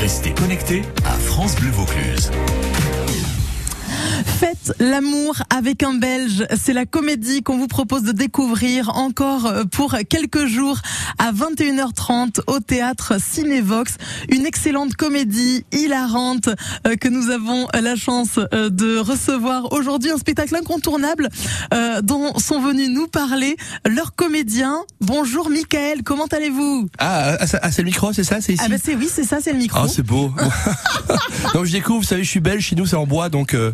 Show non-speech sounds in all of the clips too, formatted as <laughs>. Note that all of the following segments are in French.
Restez connectés à France Bleu Vaucluse. Faites l'amour avec un Belge, c'est la comédie qu'on vous propose de découvrir encore pour quelques jours à 21h30 au théâtre Cinévox. Une excellente comédie hilarante euh, que nous avons la chance euh, de recevoir aujourd'hui. Un spectacle incontournable euh, dont sont venus nous parler leurs comédiens. Bonjour Michael, comment allez-vous? Ah, ah, ah, c'est le micro, c'est ça? C'est ici? Ah bah c'est oui, c'est ça, c'est le micro. Ah, c'est beau. <laughs> donc je découvre, vous savez, je suis belge, chez nous c'est en bois, donc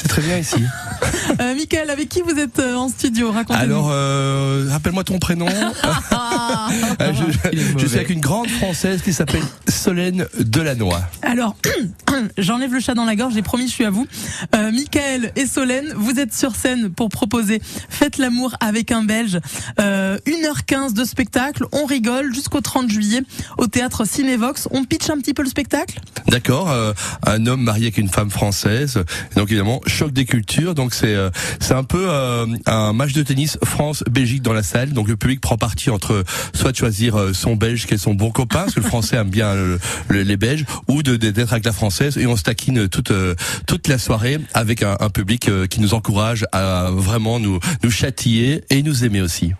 c'est très bien ici. <laughs> Euh, Michael, avec qui vous êtes euh, en studio? Racontez-nous. Alors, euh, rappelle-moi ton prénom. <laughs> Je, je suis avec une grande française qui s'appelle Solène Delannoy. Alors, <clears throat> j'enlève le chat dans la gorge, j'ai promis, je suis à vous. Euh, Michael et Solène, vous êtes sur scène pour proposer Faites l'amour avec un Belge. Euh, 1h15 de spectacle, on rigole jusqu'au 30 juillet au théâtre Cinévox. On pitch un petit peu le spectacle? D'accord, un homme marié avec une femme française. Donc évidemment, choc des cultures. Donc c'est euh, c'est un peu euh, un match de tennis France-Belgique dans la salle. Donc le public prend parti entre soit de choisir euh, son belge qui est son bon copain, parce que le français aime bien le- le- les belges, ou de d'être avec la française et on se toute toute la soirée avec un, public qui nous encourage à vraiment nous nous châtier et nous aimer aussi.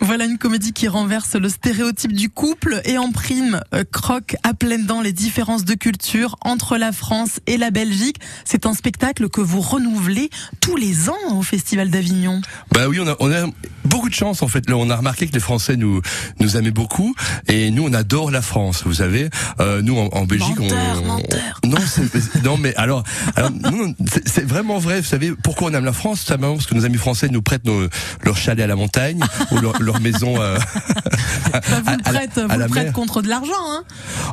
Voilà une comédie qui renverse le stéréotype du couple et en prime euh, croque à pleines dents les différences de culture entre la France et la Belgique. C'est un spectacle que vous renouvelez tous les ans au Festival d'Avignon. Bah oui, on a, on a beaucoup de chance en fait. Là, on a remarqué que les Français nous nous aimaient beaucoup et nous on adore la France. Vous savez, euh, nous en, en Belgique, Menteur, on menteur. non, c'est- non mais alors, alors c'est vraiment vrai. Vous savez pourquoi on aime la France? Tout simplement parce que nos amis français nous prêtent nos, leur chalet à la montagne ou leur, leur maison. euh, Bah, vous à- le à à vous le prêtez mer. contre de l'argent, hein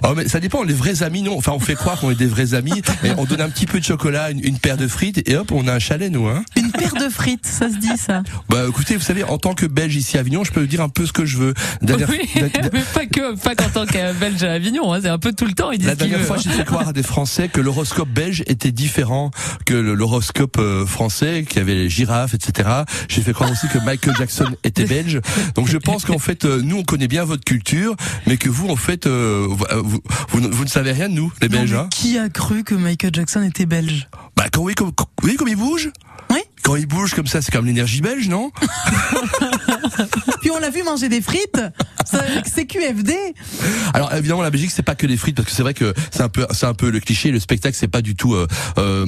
Oh mais ça dépend. Les vrais amis, non. Enfin, on fait croire qu'on est des vrais amis <laughs> et on donne un petit peu de chocolat, une, une paire de frites et hop, on a un chalet nous. Hein. Une paire de frites, ça se dit ça. Bah écoutez, vous savez, en tant que Belge ici à Avignon, je peux dire un peu ce que je veux. Dernière- Oui, <laughs> mais pas que, pas qu'en tant que Belge à Avignon, hein, c'est un peu tout le temps. Ils disent La dernière fois, j'ai fait croire à des Français que l'horoscope belge était différent que l'horoscope euh, français, qu'il y avait les girafes, etc. J'ai fait croire aussi que Michael Jackson était <laughs> belge. Donc je pense qu'en fait, euh, nous, on connaît bien votre culture, mais que vous, en fait, euh, vous, vous, vous ne- savez rien de nous, les Non, Belges. mais Hein qui a cru que Michael Jackson était belge? Bah, quand, oui, comme, vous voyez comme il bouge Oui. Quand il bouge comme ça, c'est comme l'énergie belge, non? <laughs> Puis on l'a vu manger des frites C'est QFD Alors évidemment la Belgique c'est pas que les frites parce que c'est vrai que c'est un peu c'est un peu le cliché. Le spectacle c'est pas du tout euh, euh,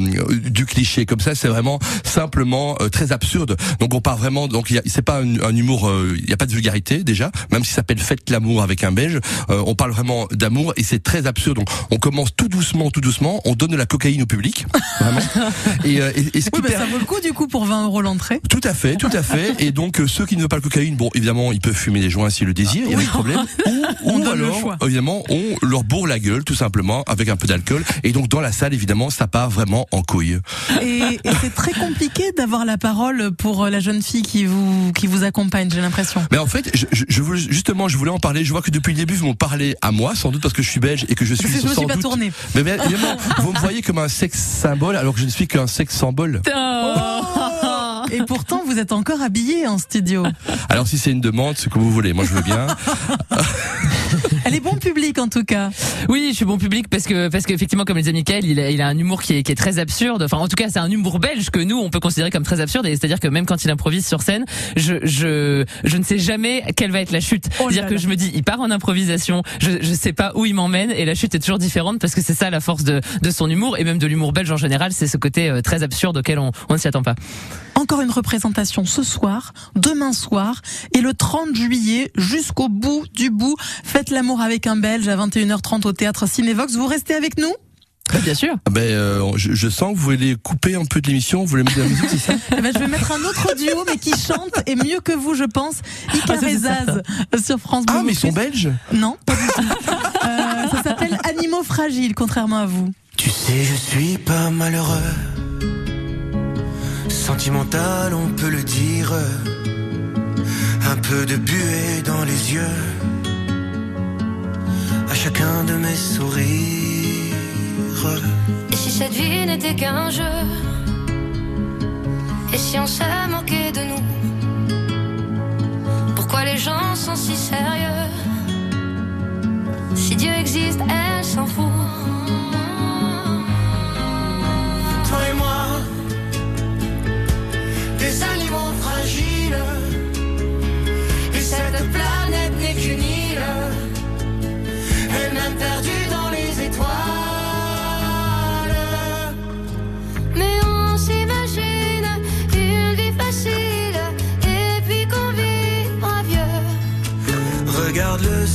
du cliché. Comme ça c'est vraiment simplement euh, très absurde. Donc on part vraiment donc il y a- c'est pas un, un humour euh, il y a pas de vulgarité déjà. Même si ça s'appelle faites l'amour avec un belge euh, on parle vraiment d'amour et c'est très absurde. Donc on commence tout doucement tout doucement. On donne de la cocaïne au public vraiment. <laughs> Et, euh, et, et ce qui Oui, bah, per- ça vaut le coup du coup pour 20 euros l'entrée. tout à fait, tout à fait. Et donc ceux qui ne veulent pas le cocaïne, bon évidemment ils peuvent fumer des joints s'ils le désirent, il y a. Ou, <laughs> On ou alors évidemment on leur bourre la gueule tout simplement avec un peu d'alcool. Et donc dans la salle évidemment ça part vraiment en couille. Et, et c'est très compliqué d'avoir la parole pour la jeune fille qui vous qui vous accompagne, j'ai l'impression. Mais en fait, je, je, je voulais- justement, je voulais en parler. Je vois que depuis le début, vous m'en parlez à moi, sans doute parce que je suis belge et que je suis Parce que je me sans suis pas doute. tournée. Mais bien évidemment, vous me voyez comme un sexe symbole alors que je ne suis qu'un sexe symbole. Oh. Et pourtant, vous êtes encore habillé en studio. Alors si c'est une demande, c'est comme vous voulez. Moi, je veux bien. <laughs> Elle est bon public en tout cas. Oui, je suis bon public parce que parce qu'effectivement, comme le disait Michael, il a, il a un humour qui est, qui est très absurde. Enfin, en tout cas, c'est un humour belge que nous on peut considérer comme très absurde. Et c'est-à-dire que même quand il improvise sur scène, je je je ne sais jamais quelle va être la chute. Oh C'est-à-dire que je me dis, il part en improvisation, je je sais pas où il m'emmène et la chute est toujours différente parce que c'est ça la force de de son humour et même de l'humour belge en général, c'est ce côté euh, très absurde auquel on on ne s'y attend pas. Encore une représentation ce soir, demain soir et le 30 juillet jusqu'au bout du bout. Faites l'amour avec un Belge à 21h30 au théâtre Cinévox. Vous restez avec nous Bien sûr. Ben, euh, je, je sens que vous voulez couper un peu de l'émission. Vous voulez mettre de la musique, c'est ça <laughs> Eh ben, je vais mettre un autre duo mais qui chante et mieux que vous, je pense. Icar Ah, sur France Bleu. Ah, mais ils sont belges. Non, pas du tout. Euh, ça s'appelle Animaux fragiles, contrairement à vous. Tu sais, je suis pas malheureux. Sentimental, on peut le dire. Un peu de buée dans les yeux. Chacun de mes sourires. Et si cette vie n'était qu'un jeu? Et si on se moquait de nous? Pourquoi les gens sont si sérieux? Si Dieu existe, elle s'en fout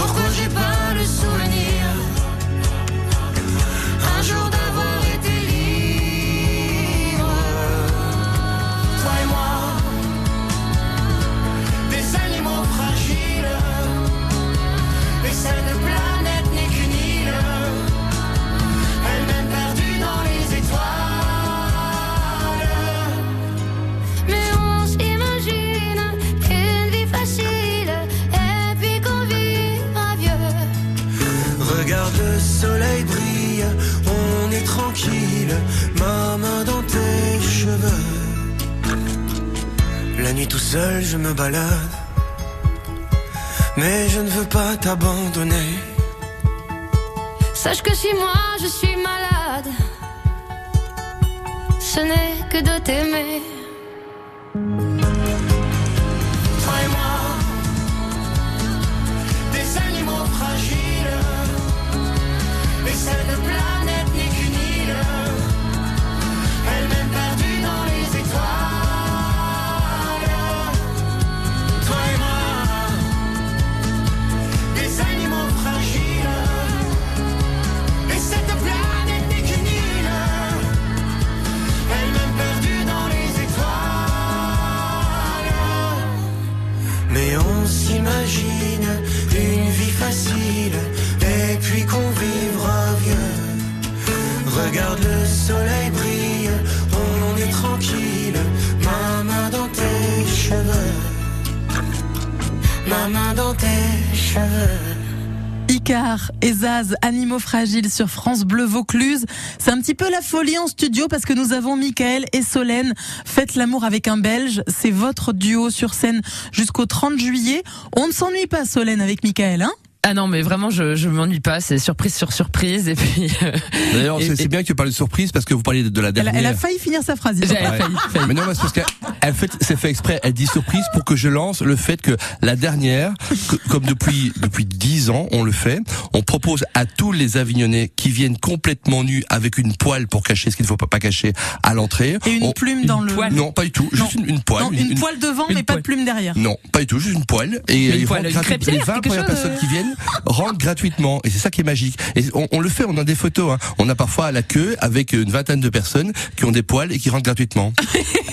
Pourquoi j'ai pas le souvenir soleil brille, on est tranquille, ma main dans tes cheveux. La nuit tout seul, je me balade, mais je ne veux pas t'abandonner. Sache que si moi je suis malade, ce n'est que de t'aimer. Icar et Zaz, animaux fragiles sur France Bleu Vaucluse. C'est un petit peu la folie en studio parce que nous avons Michael et Solène. Faites l'amour avec un Belge. C'est votre duo sur scène jusqu'au 30 juillet. On ne s'ennuie pas, Solène, avec Michael, hein? Ah non, mais vraiment, je, je m'ennuie pas. C'est surprise sur surprise. Et puis, euh, D'ailleurs, c'est bien que tu parles de surprise parce que vous parliez de, de la elle a, dernière. elle a failli finir sa phrase. j'ai pas. failli, failli. Mais non, mais c'est parce qu'elle fait, c'est fait exprès. Elle dit surprise pour que je lance le fait que la dernière, que- comme depuis depuis dix ans, on le fait. On propose à tous les Avignonnais qui viennent complètement nus avec une poêle pour cacher ce qu'il ne faut pas, pas cacher à l'entrée. Et une On- plume dans le. poêle. Non, pas du tout. Juste une, une poêle. Non, une, poêle devant, une mais pas de plume derrière. Non, pas du tout, juste une poêle. Et Une ils poêle, rentrent une gratuitement. crêpière, les 20 quelque premières chose, personnes euh. qui viennent rentrent gratuitement. Et c'est ça qui est magique. Et on, on le fait, on a des photos. Hein. On a parfois à la queue avec une vingtaine de personnes qui ont des poêles et qui rentrent gratuitement. <laughs>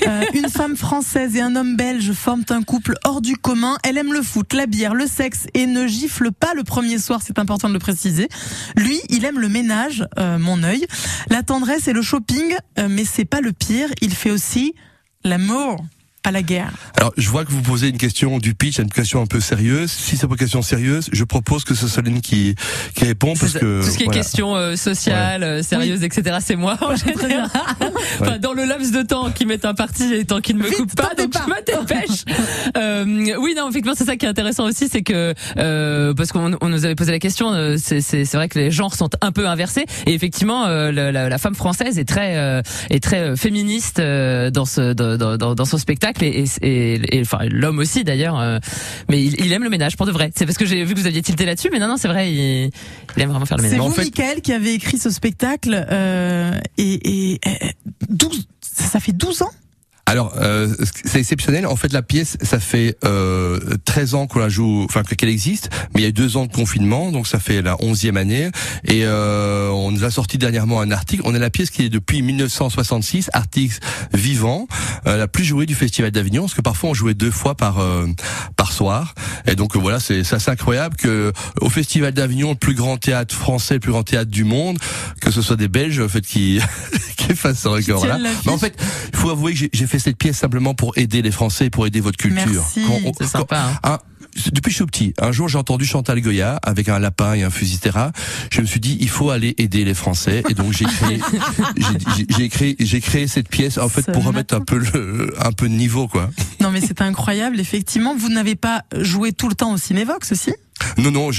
Euh, une femme française et un homme belge forment un couple hors du commun. Elle aime le foot, la bière, le sexe et ne gifle pas le premier soir, c'est important de le préciser. Lui, il aime le ménage, euh, mon œil, la tendresse et le shopping, euh, mais c'est pas le pire, il fait aussi l'amour, pas la guerre. Alors, je vois que vous posez une question du pitch, une question un peu sérieuse. Si c'est pas une question sérieuse, je propose que ce soit Solène qui, qui répond parce ça. que tout ce qui est question euh, sociale, euh, sérieuse, etc. C'est moi en <laughs> général. <laughs> enfin, dans le laps de temps qui m'est imparti et tant qu'il ne me Vite, coupe pas, donc départ. je me dépêche. euh, oui, non, effectivement, c'est ça qui est intéressant aussi, c'est que euh, parce qu'on on nous avait posé la question, euh, c'est c'est c'est vrai que les genres sont un peu inversés et effectivement, euh, la, la, la femme française est très euh, est très féministe euh, dans ce dans, dans, dans son spectacle et, et, et, et enfin l'homme aussi d'ailleurs, euh, mais il, il aime le ménage pour de vrai. C'est parce que j'ai vu que vous aviez tilté là-dessus, mais non, non, c'est vrai, il, il aime vraiment faire le C'est ménage. vous, en fait- Michael, qui avez écrit ce spectacle euh, et, et, et 12, ça, ça fait 12 ans Alors, euh, c'est exceptionnel. En fait, la pièce, ça fait euh, 13 ans qu'on la joue, enfin que- qu'elle existe, mais il y a eu deux ans de confinement, donc ça fait la 11e année. Et euh, on nous a sorti dernièrement un article. On a la pièce qui est depuis 1966, article vivant, euh, la plus jouée du Festival d'Avignon, parce que parfois on jouait deux fois par euh, par soir. Et donc euh, voilà, c'est c'est assez incroyable que au Festival d'Avignon, le plus grand théâtre français, le plus grand théâtre du monde, que ce soit des Belges en fait qui <laughs> qui fassent ce record-là. tiennent l'affiche. Mais en fait, il faut avouer que j'ai- fait cette pièce simplement pour aider les Français, pour aider votre culture. C'est sympa. Hein. depuis que je suis petit, un jour j'ai entendu Chantal Goya avec un lapin et un fusil terra. Je me suis dit il faut aller aider les Français et donc j'ai créé <laughs> j'ai- créé j'ai créé cette pièce en fait pour remettre un peu le un peu de niveau quoi. Non mais c'est incroyable, effectivement. Vous n'avez pas joué tout le temps au Cinévox aussi? Non, non,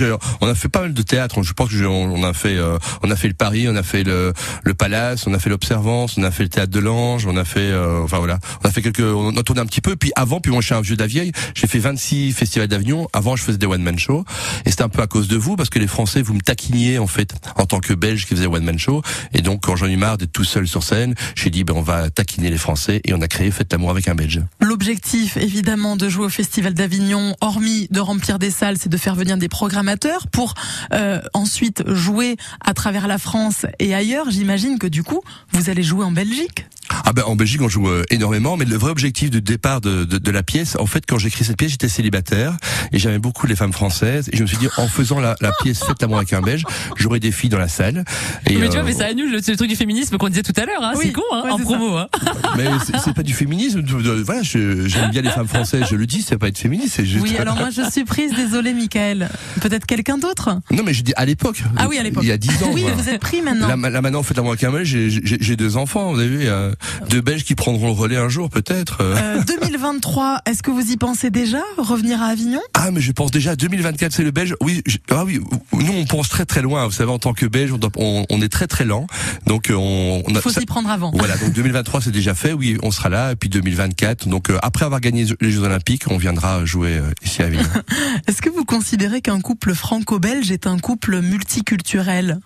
on a fait pas mal de théâtre. Je pense que on a fait, euh, on a fait le Paris, on a fait le, le Palace, on a fait l'Observance, on a fait le théâtre de l'Ange, on a fait, euh, enfin voilà, on a fait quelques, on a tourné un petit peu. Puis avant, puis moi je suis un vieux de la vieille, j'ai fait 26 festivals d'Avignon. Avant, je faisais des one man shows, et c'était un peu à cause de vous parce que les Français, vous me taquiniez en fait en tant que Belge qui faisait one man show. Et donc, quand j'en ai marre d'être tout seul sur scène, j'ai dit ben on va taquiner les Français et on a créé Faites l'amour avec un Belge. L'objectif, évidemment, de jouer au Festival d'Avignon, hormis de remplir des salles, c'est de faire venir des programmateurs pour euh, ensuite jouer à travers la France et ailleurs. J'imagine que du coup, vous allez jouer en Belgique. Ah ben en Belgique on joue euh, énormément, mais le vrai objectif de départ de, de, de la pièce, en fait quand j'ai écrit cette pièce j'étais célibataire et j'aimais beaucoup les femmes françaises et je me suis dit en faisant la, la pièce Faites l'amour avec un Belge, j'aurais des filles dans la salle. Et, mais tu vois, euh, mais ça annule le, c'est le truc du féminisme qu'on disait tout à l'heure. Hein. Oui, c'est con, hein, ouais, en promo. Hein. <laughs> mais c'est- pas du féminisme. voilà, je- j'aime bien les femmes françaises, je le dis, c'est pas être féministe, c'est juste. Oui, alors moi je suis prise, désolée Michael. Peut-être quelqu'un d'autre Non mais je dis à l'époque. Ah oui, à l'époque. Il y a 10 ans. Oui, mais vous êtes pris maintenant. Là, là, maintenant, Faites l'amour avec un Belge, j'ai- j'ai j'ai deux enfants, vous avez vu, euh, deux Belges qui prendront le relais un jour peut-être. euh. Euh, 2023, est-ce que vous y pensez déjà Revenir à Avignon? Ah mais je pense déjà à 2024 c'est le Belge. Oui, je- ah oui, nous on pense très très loin. Vous savez en tant que Belge on, doit- on, on est très très lent. Donc euh, on, on Il a, faut s'y prendre avant. voilà donc 2023 c'est déjà fait. Oui on sera là et puis 2024 donc euh, après avoir gagné les Jeux Olympiques on viendra jouer euh, ici à Avignon. <laughs> Est-ce que vous considérez qu'un couple franco-belge est un couple multiculturel?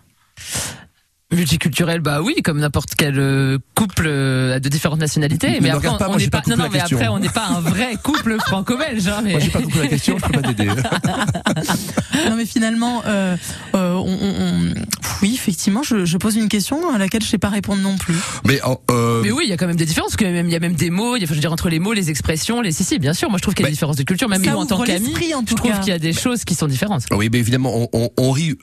Multiculturel, bah oui, comme n'importe quel euh, couple euh, de différentes nationalités. Ne mais après, pas, on moi, n'est pas pas, compris non, non, la mais question. après, on n'est pas un vrai <laughs> couple franco-belge. Hein, mais... Moi j'ai pas compris la question, je peux pas t'aider. <laughs> Non mais finalement, euh, euh, on, on- on- oui effectivement, je, je pose une question à laquelle je sais pas répondre non plus. Mais euh, oui, il y a quand même des différences. Parce que même, il y a même des mots. Il y a, enfin, je veux dire entre les mots, les expressions, les si si, bien sûr. Moi, je trouve qu'il y a des différences de culture. Même nous, en tant qu'amis, je trouve qu'il y a des choses qui sont différentes. Oui, mais évidemment, on, on, on rit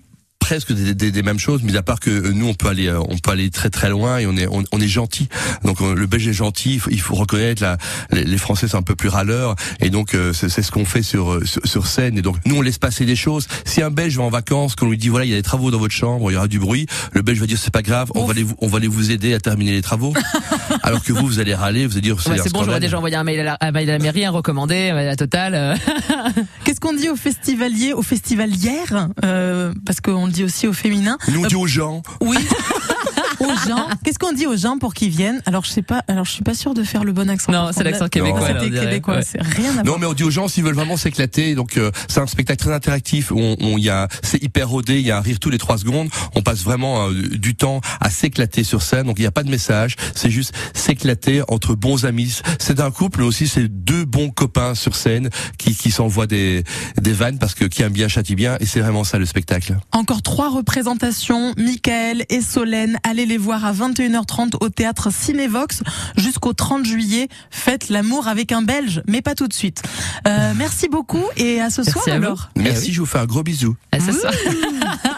presque des, des, des mêmes choses, mis à part que euh, nous on peut aller euh, on peut aller très très loin et on est on, on est gentil. Donc euh, le Belge est gentil, il faut, il faut reconnaître la les, les Français sont un peu plus râleurs et donc euh, c'est ce qu'on fait sur, sur sur scène et donc nous on laisse passer des choses. Si un Belge va en vacances, qu'on lui dit voilà il y a des travaux dans votre chambre, il y aura du bruit, le Belge va dire c'est pas grave, on va aller vous on va aller vous aider à terminer les travaux. <laughs> Alors que vous vous allez râler, vous allez dire Ouais, un c'est bon, j'aurais déjà envoyé un mail à la, un mail à la mairie, un recommandé, à la totale. Qu'est-ce qu'on dit aux festivaliers, aux festivalières euh, Parce qu'on le dit aussi au féminin. Nous on dit aux gens, Oui. <laughs> aux gens. Qu'est-ce qu'on dit aux gens pour qu'ils viennent? Alors je sais pas. Alors je suis pas sûre de faire le bon accent. Non, c'est l'accent québécois, C'était là, on dirait. québécois. Ouais. C'est rien à Non, voir. mais on dit aux gens s'ils veulent vraiment s'éclater. Donc euh, c'est un spectacle très interactif. où On, on y a, c'est hyper rodé. Il y a un rire tous les trois secondes. On passe vraiment euh, du temps à s'éclater sur scène. Donc il n'y a pas de message. C'est juste s'éclater entre bons amis. C'est un couple, mais aussi c'est deux bons copains sur scène qui, qui s'envoient des, des vannes parce que qui aime bien châtie bien. Et c'est vraiment ça le spectacle. Encore trois représentations. Michael et Solène, allez les voir à 21h30 au théâtre Cinévox jusqu'au 30 juillet. Faites l'amour avec un Belge, mais pas tout de suite. Euh, merci beaucoup et à ce Merci soir alors. Merci. Je vous fais un gros bisou. À ce soir. <laughs>